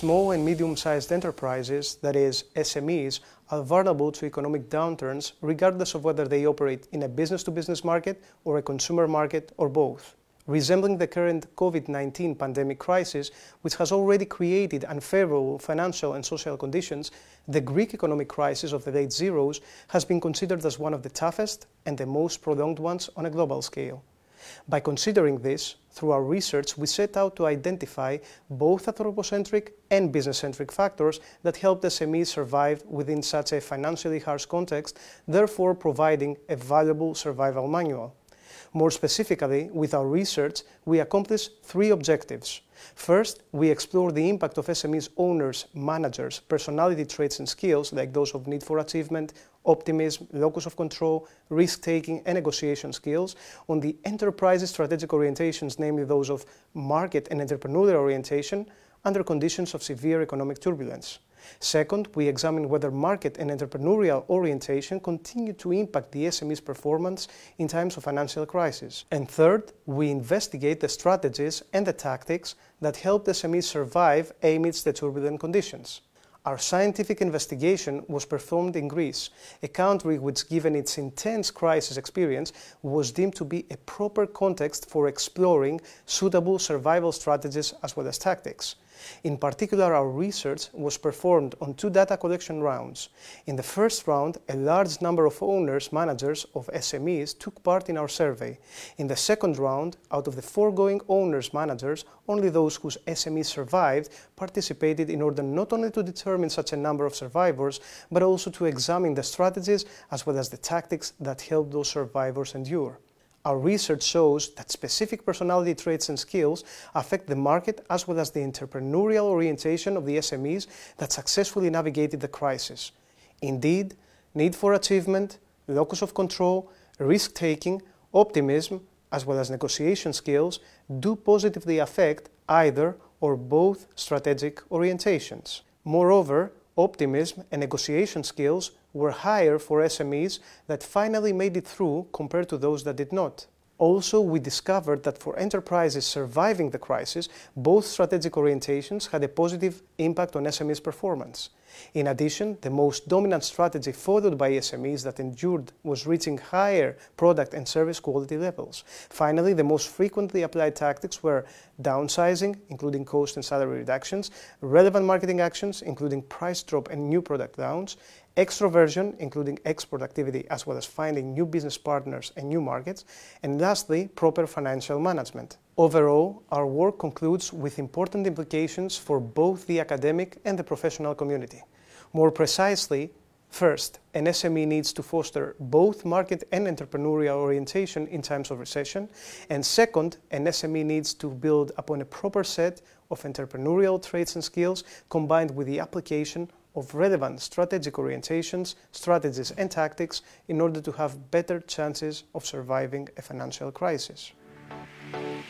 Small and medium sized enterprises, that is, SMEs, are vulnerable to economic downturns regardless of whether they operate in a business to business market or a consumer market or both. Resembling the current COVID 19 pandemic crisis, which has already created unfavorable financial and social conditions, the Greek economic crisis of the late zeros has been considered as one of the toughest and the most prolonged ones on a global scale. By considering this, through our research, we set out to identify both anthropocentric and business centric factors that helped SMEs survive within such a financially harsh context, therefore providing a valuable survival manual. More specifically, with our research, we accomplished three objectives. First, we explore the impact of SMEs owners, managers, personality traits and skills like those of need for achievement, optimism, locus of control, risk taking, and negotiation skills on the enterprise's strategic orientations, namely those of market and entrepreneurial orientation, under conditions of severe economic turbulence. Second, we examine whether market and entrepreneurial orientation continue to impact the SME's performance in times of financial crisis. And third, we investigate the strategies and the tactics that help SMEs survive amidst the turbulent conditions. Our scientific investigation was performed in Greece, a country which, given its intense crisis experience, was deemed to be a proper context for exploring suitable survival strategies as well as tactics. In particular, our research was performed on two data collection rounds. In the first round, a large number of owners, managers of SMEs took part in our survey. In the second round, out of the foregoing owners, managers, only those whose SMEs survived participated in order not only to determine such a number of survivors, but also to examine the strategies as well as the tactics that helped those survivors endure. Our research shows that specific personality traits and skills affect the market as well as the entrepreneurial orientation of the SMEs that successfully navigated the crisis. Indeed, need for achievement, locus of control, risk taking, optimism, as well as negotiation skills do positively affect either or both strategic orientations. Moreover, optimism and negotiation skills were higher for SMEs that finally made it through compared to those that did not. Also, we discovered that for enterprises surviving the crisis, both strategic orientations had a positive impact on SMEs' performance. In addition, the most dominant strategy followed by SMEs that endured was reaching higher product and service quality levels. Finally, the most frequently applied tactics were downsizing, including cost and salary reductions, relevant marketing actions, including price drop and new product launch, extroversion, including export activity as well as finding new business partners and new markets, and lastly, proper financial management. Overall, our work concludes with important implications for both the academic and the professional community. More precisely, First, an SME needs to foster both market and entrepreneurial orientation in times of recession. And second, an SME needs to build upon a proper set of entrepreneurial traits and skills combined with the application of relevant strategic orientations, strategies, and tactics in order to have better chances of surviving a financial crisis.